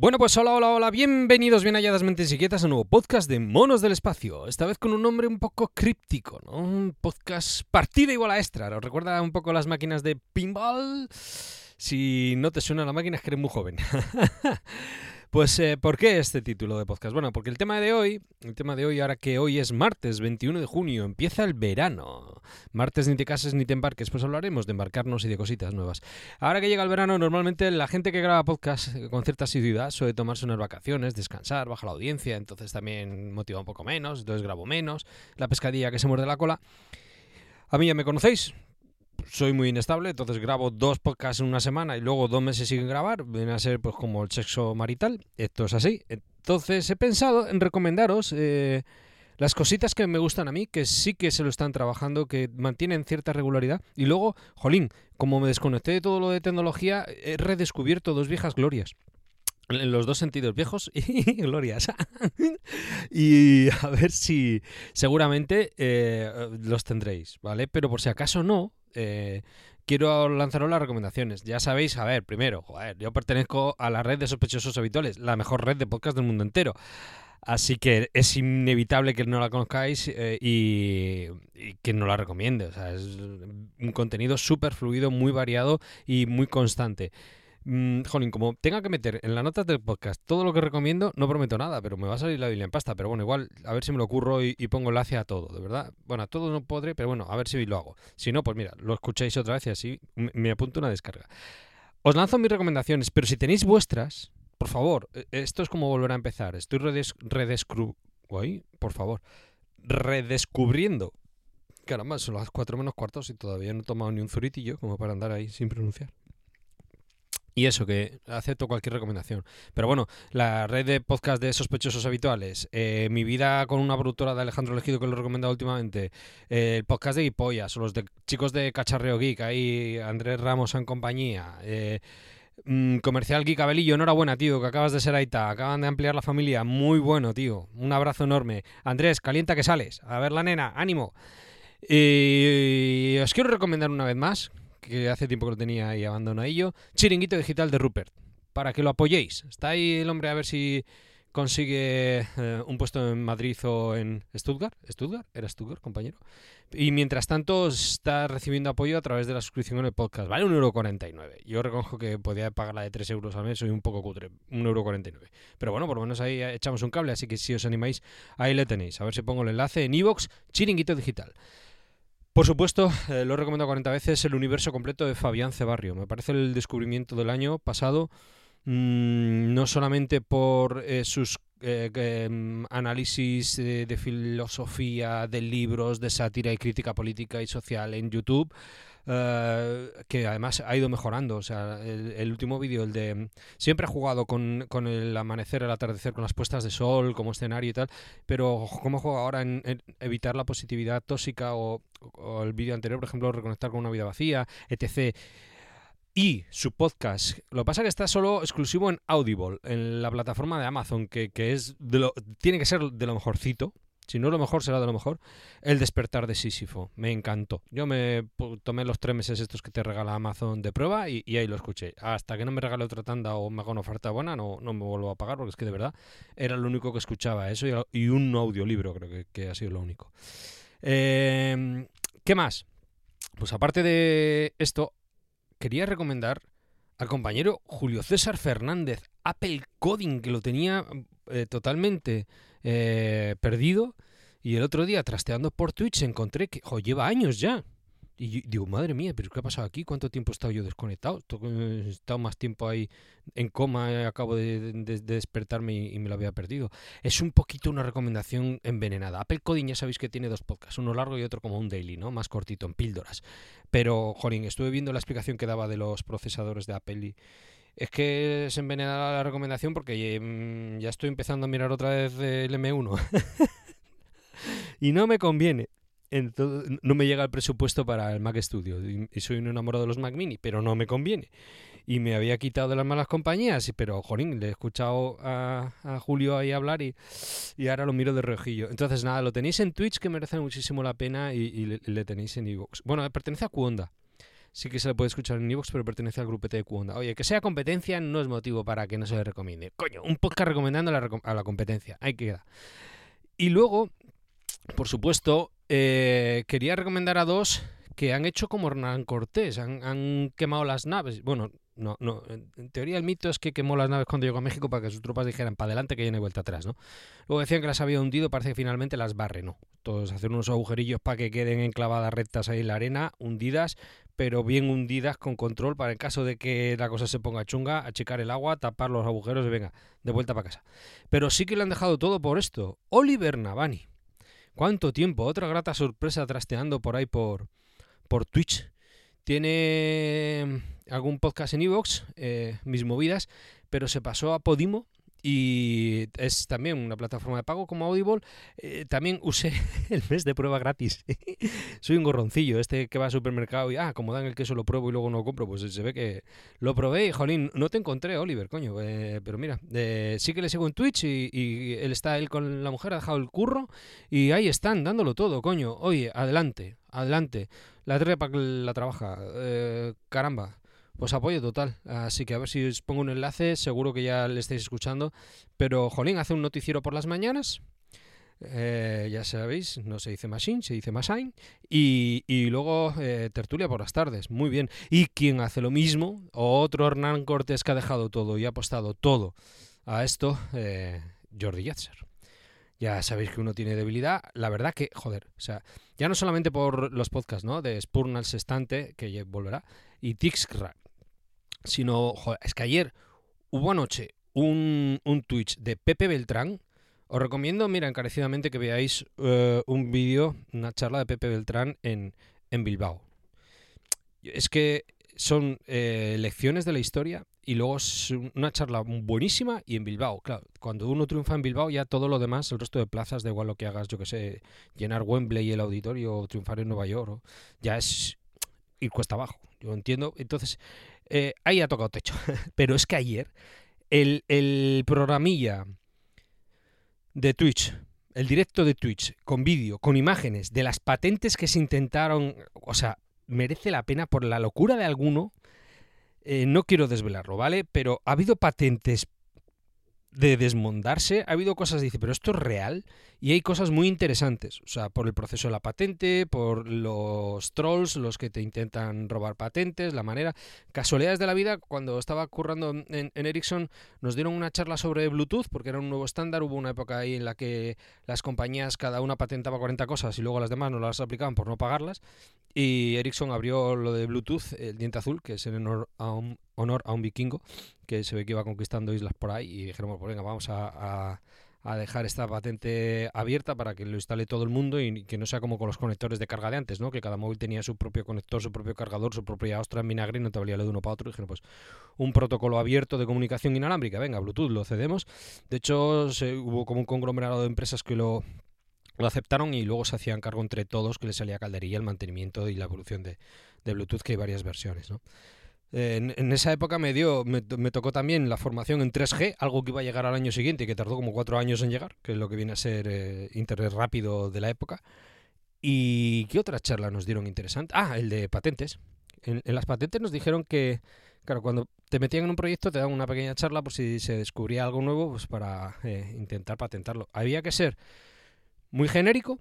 Bueno, pues hola, hola, hola, bienvenidos, bien halladas mentes inquietas a un nuevo podcast de Monos del Espacio. Esta vez con un nombre un poco críptico, ¿no? Un podcast partida igual a extra. ¿Os recuerda un poco las máquinas de pinball? Si no te suena la máquina es que eres muy joven. Pues, eh, ¿por qué este título de podcast? Bueno, porque el tema de hoy, el tema de hoy, ahora que hoy es martes 21 de junio, empieza el verano. Martes ni te cases ni te embarques, pues hablaremos de embarcarnos y de cositas nuevas. Ahora que llega el verano, normalmente la gente que graba podcast con cierta asiduidad suele tomarse unas vacaciones, descansar, baja la audiencia, entonces también motiva un poco menos, entonces grabo menos, la pescadilla que se muerde la cola. A mí ya me conocéis, soy muy inestable, entonces grabo dos podcasts en una semana y luego dos meses sin grabar, viene a ser pues como el sexo marital, esto es así. Entonces he pensado en recomendaros eh, las cositas que me gustan a mí, que sí que se lo están trabajando, que mantienen cierta regularidad. Y luego, jolín, como me desconecté de todo lo de tecnología, he redescubierto dos viejas glorias. En los dos sentidos, viejos y glorias. y a ver si seguramente eh, los tendréis, ¿vale? Pero por si acaso no, eh, quiero lanzaros las recomendaciones. Ya sabéis, a ver, primero, joder, yo pertenezco a la red de sospechosos habituales, la mejor red de podcast del mundo entero. Así que es inevitable que no la conozcáis eh, y, y, que no la recomiende. O sea, es un contenido súper fluido, muy variado y muy constante. Mm, jolín, como tenga que meter en las notas del podcast todo lo que recomiendo, no prometo nada, pero me va a salir la Biblia en pasta. Pero bueno, igual, a ver si me lo ocurro y, pongo enlace a todo, de verdad. Bueno, a todo no podré, pero bueno, a ver si lo hago. Si no, pues mira, lo escucháis otra vez y así me, apunto una descarga. Os lanzo mis recomendaciones, pero si tenéis vuestras, por favor, e, esto es como volver a empezar. Estoy redes por favor, redescubriendo. Caramba, son las 4 menos cuartos y todavía no he tomado ni un zuritillo como para andar ahí sin pronunciar. Y eso, que acepto cualquier recomendación. Pero bueno, la red de podcast de sospechosos habituales, eh, mi vida con una productora de Alejandro Elegido que lo he recomendado últimamente, eh, el podcast de Guipollas, los de chicos de Cacharreo Geek, ahí Andrés Ramos en compañía, eh, mm, Comercial Geek Abelillo, enhorabuena, tío, que acabas de ser Aita, acaban de ampliar la familia, muy bueno, tío, un abrazo enorme. Andrés, calienta que sales, a ver la nena, ánimo. Y os quiero recomendar una vez más que hace tiempo que lo tenía ahí abandonadillo. Chiringuito Digital de Rupert, para que lo apoyéis. Está ahí el hombre a ver si consigue eh, un puesto en Madrid o en Stuttgart. ¿Stuttgart? ¿Era Stuttgart, compañero? Y mientras tanto está recibiendo apoyo a través de la suscripción en el podcast. Vale 1,49€. Yo reconozco que podía pagarla de 3 euros al mes, soy un poco cutre. 1,49€. Pero bueno, por lo menos ahí echamos un cable, así que si os animáis, ahí le tenéis. A ver si pongo el enlace en iVoox, Chiringuito Digital. Por supuesto, eh, lo he recomendado 40 veces, el universo completo de Fabián Cebarrio. Me parece el descubrimiento del año pasado, mmm, no solamente por eh, sus eh, em, análisis de filosofía, de libros, de sátira y crítica política y social en YouTube, eh, que además ha ido mejorando. O sea, el, último vídeo, el de... Siempre ha jugado con, con, el amanecer, el atardecer, con las puestas de sol como escenario y tal, pero ¿cómo juega ahora en, evitar la positividad tóxica o, el vídeo anterior, por ejemplo, reconectar con una vida vacía, etc.? Y su podcast. Lo que pasa es que está solo exclusivo en Audible, en la plataforma de Amazon, que, que es de lo, tiene que ser de lo mejorcito si no lo mejor, será de lo mejor. El despertar de Sísifo. Me encantó. Yo me tomé los tres meses estos que te regala Amazon de prueba y, ahí lo escuché. Hasta que no me regale otra tanda o me haga una oferta buena, no, no me vuelvo a pagar porque es que de verdad era lo único que escuchaba. Eso y, un audiolibro, creo que, que, ha sido lo único. Em, ¿Qué más? Pues aparte de esto, quería recomendar al compañero Julio César Fernández, Apple Coding, que lo tenía eh, totalmente eh, perdido. Y el otro día, trasteando por Twitch, encontré que lleva años ya. Y digo, madre mía, pero ¿qué ha pasado aquí? ¿Cuánto tiempo he estado yo desconectado? He estado más tiempo ahí en coma, acabo de, despertarme y, me lo había perdido. Es un poquito una recomendación envenenada. Apple Coding ya sabéis que tiene dos podcasts, uno largo y otro como un daily, ¿no? Más cortito, en píldoras. Pero, jorín, estuve viendo la explicación que daba de los procesadores de Apple y, es que se envenena la recomendación porque mm, ya estoy empezando a mirar otra vez el M1. y no me conviene. Entonces, no me llega el presupuesto para el Mac Studio. Y soy un enamorado de los Mac Mini, pero no me conviene. Y me había quitado de las malas compañías, pero jorín, le he escuchado a, Julio ahí hablar y, y, ahora lo miro de rojillo. Entonces, nada, lo tenéis en Twitch que merece muchísimo la pena y, le, tenéis en Evox. Bueno, pertenece a Cuonda. Sí que se le puede escuchar en Evox, pero pertenece al grupete de Cuonda. Oye, que sea competencia no es motivo para que no se le recomiende. Coño, un podcast recomendando a la, a la competencia. Ahí queda. Y luego, por supuesto, eh, quería recomendar a dos que han hecho como Hernán Cortés, han, quemado las naves. Bueno, no, no. En teoría el mito es que quemó las naves cuando llegó a México para que sus tropas dijeran para adelante que ya no hay vuelta atrás, ¿no? Luego decían que las había hundido, parece que finalmente las barre, ¿no? Todos hacer unos agujerillos para que queden enclavadas rectas ahí en la arena, hundidas, pero bien hundidas con control para en caso de que la cosa se ponga chunga, achicar el agua, tapar los agujeros y venga, de vuelta para casa. Pero sí que le han dejado todo por esto. Oliver Navani. ¿Cuánto tiempo? Otra grata sorpresa trasteando por ahí por, por Twitch. Tiene algún podcast en Evox, eh, mis movidas, pero se pasó a Podimo y es también una plataforma de pago como Audible. Eh, también usé el mes de prueba gratis. Soy un gorroncillo, este que va al supermercado y, ah, como dan el queso lo pruebo y luego no lo compro, pues se ve que lo probé y, jolín, no te encontré, Oliver, coño. Eh, pero mira, eh, sí que le sigo en Twitch y, él está, él con la mujer, ha dejado el curro y ahí están, dándolo todo, coño. Oye, adelante, adelante. La trepa la trabaja, caramba. Pues apoyo total. Así que a ver si os pongo un enlace, seguro que ya le estáis escuchando. Pero Jolín hace un noticiero por las mañanas. Eh, ya sabéis, no se dice machine, se dice machine. Y, y luego eh, tertulia por las tardes. Muy bien. Y quien hace lo mismo, otro Hernán Cortés que ha dejado todo y ha apostado todo a esto, eh, Jordi Yatzer. Ya sabéis que uno tiene debilidad. La verdad que, joder, o sea, ya no solamente por los podcasts, ¿no? De Spurnal Sestante, que volverá, y Tixcrack, sino, es que ayer hubo anoche un, un Twitch de Pepe Beltrán. Os recomiendo, mira, encarecidamente que veáis eh, un vídeo, una charla de Pepe Beltrán en, en Bilbao. Es que son eh, lecciones de la historia y luego es una charla buenísima y en Bilbao. Claro, cuando uno triunfa en Bilbao, ya todo lo demás, el resto de plazas, da igual lo que hagas, yo que sé, llenar Wembley y el auditorio o triunfar en Nueva York, ya es ir cuesta abajo. Yo entiendo. Entonces, eh, ahí ha tocado techo. Pero es que ayer el, el programilla de Twitch, el directo de Twitch, con vídeo, con imágenes de las patentes que se intentaron, o sea, merece la pena por la locura de alguno. Eh, no quiero desvelarlo, ¿vale? Pero ha habido patentes de desmondarse, ha habido cosas, dice, pero esto es real y hay cosas muy interesantes, o sea, por el proceso de la patente, por los trolls, los que te intentan robar patentes, la manera, casualidades de la vida, cuando estaba currando en, Ericsson nos dieron una charla sobre Bluetooth, porque era un nuevo estándar, hubo una época ahí en la que las compañías cada una patentaba 40 cosas y luego las demás no las aplicaban por no pagarlas, y Ericsson abrió lo de Bluetooth, el diente azul, que es en honor a un, vikingo, que se ve que iba conquistando islas por ahí, y dijeron, pues venga, vamos a, dejar esta patente abierta para que lo instale todo el mundo y que no sea como con los conectores de carga de antes, ¿no? Que cada móvil tenía su propio conector, su propio cargador, su propia ostra en vinagre y no te valía lo de uno para otro. Y dijeron, pues un protocolo abierto de comunicación inalámbrica, venga, Bluetooth, lo cedemos. De hecho, se, hubo como un conglomerado de empresas que lo lo aceptaron y luego se hacían cargo entre todos que le salía calderilla el mantenimiento y la evolución de, Bluetooth, que hay varias versiones. ¿no? En, esa época me dio, me, tocó también la formación en 3G, algo que iba a llegar al año siguiente y que tardó como cuatro años en llegar, que es lo que viene a ser eh, Internet rápido de la época. ¿Y qué otra charla nos dieron interesante? Ah, el de patentes. En, las patentes nos dijeron que, claro, cuando te metían en un proyecto te daban una pequeña charla por si se descubría algo nuevo, pues para eh, intentar patentarlo. Había que ser muy genérico,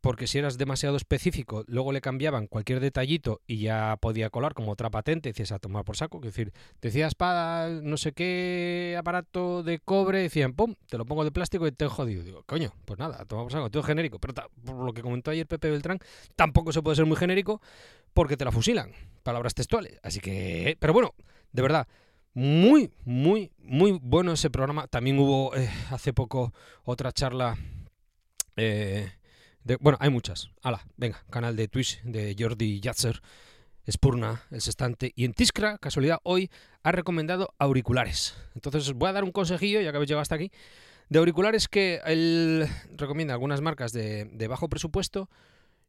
porque si eras demasiado específico, luego le cambiaban cualquier detallito y ya podía colar como otra patente, decías a tomar por saco, es decir, decías para no sé qué aparato de cobre, decían, pum, te lo pongo de plástico y te he jodido. Digo, coño, pues nada, toma por saco, todo genérico, pero por lo que comentó ayer Pepe Beltrán, tampoco se puede ser muy genérico porque te la fusilan, palabras textuales. Así que, pero bueno, de verdad, muy, muy, muy bueno ese programa. También hubo eh, hace poco otra charla eh, bueno, hay muchas. Hala, venga, canal de Twitch de Jordi Yatzer. Spurna, el sextante, y en Tiskra, casualidad, hoy ha recomendado auriculares. Entonces os voy a dar un consejillo, ya que habéis llegado hasta aquí, de auriculares que él recomienda algunas marcas de, de bajo presupuesto.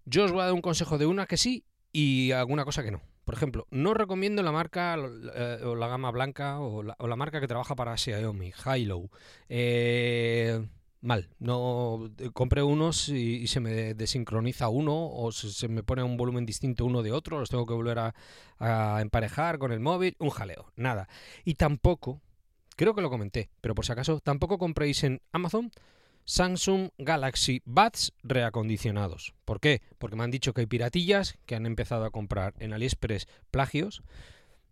Yo os voy a dar un consejo de una que sí y alguna cosa que no. Por ejemplo, no recomiendo la marca eh, o la gama blanca o la, o la, marca que trabaja para Xiaomi, Hilo. Eh, mal, no compré unos y, se me desincroniza uno o se, me pone un volumen distinto uno de otro, los tengo que volver a, a emparejar con el móvil, un jaleo, nada. Y tampoco, creo que lo comenté, pero por si acaso, tampoco compréis en Amazon Samsung Galaxy Buds reacondicionados. ¿Por qué? Porque me han dicho que hay piratillas que han empezado a comprar en AliExpress plagios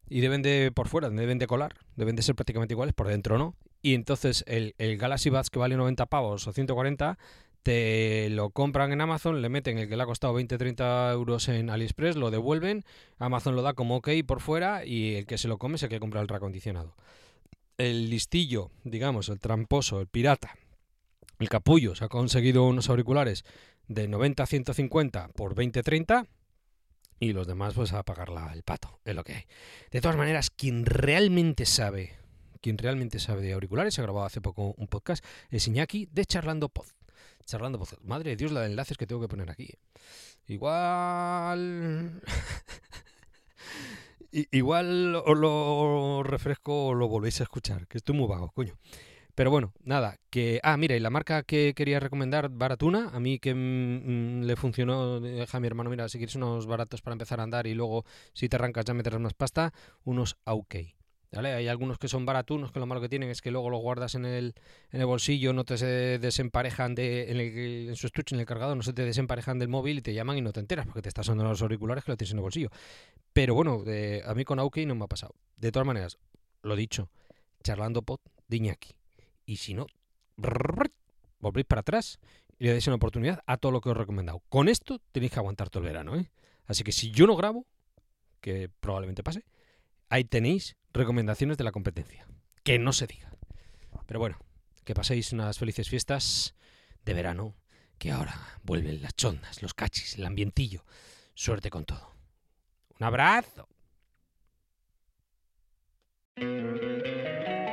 y deben de, por fuera, deben de colar, deben de ser prácticamente iguales, por dentro no. Y entonces el, el Galaxy Buds que vale 90 pavos o 140 te lo compran en Amazon, le meten el que le ha costado 20-30 euros en AliExpress, lo devuelven, Amazon lo da como ok por fuera y el que se lo come es el que compra el reacondicionado. El listillo, digamos, el tramposo, el pirata, el capullo se ha conseguido unos auriculares de 90 a 150 por 20 30 y los demás pues a pagar la, el pato, es lo que hay. De todas maneras, quien realmente sabe, quien realmente sabe de auriculares, ha grabado hace poco un podcast, es Iñaki de Charlando Pod. Charlando Pod. Madre de Dios, la de enlaces que tengo que poner aquí. Igual... Igual os lo refresco o lo volvéis a escuchar, que estoy muy vago, coño. Pero bueno, nada, que... Ah, mira, y la marca que quería recomendar, Baratuna, a mí que mm, le funcionó, deja a mi hermano, mira, si quieres unos baratos para empezar a andar y luego si te arrancas ya meterás más pasta, unos OK. ¿Vale? Hay algunos que son baratunos, que lo malo que tienen es que luego los guardas en el, en el bolsillo, no te se desemparejan de, en, el, en su estuche, en el cargador, no se te desemparejan del móvil y te llaman y no te enteras porque te estás sonando los auriculares que lo tienes en el bolsillo. Pero bueno, de, a mí con OK no me ha pasado. De todas maneras, lo dicho, charlando pot de Iñaki y si no, volvéis para atrás y le dais una oportunidad a todo lo que os he recomendado. Con esto tenéis que aguantar todo el verano, ¿eh? Así que si yo no grabo, que probablemente pase, ahí tenéis recomendaciones de la competencia. Que no se diga. Pero bueno, que paséis unas felices fiestas de verano, que ahora vuelven las chondas, los cachis, el ambientillo. Suerte con todo. Un abrazo.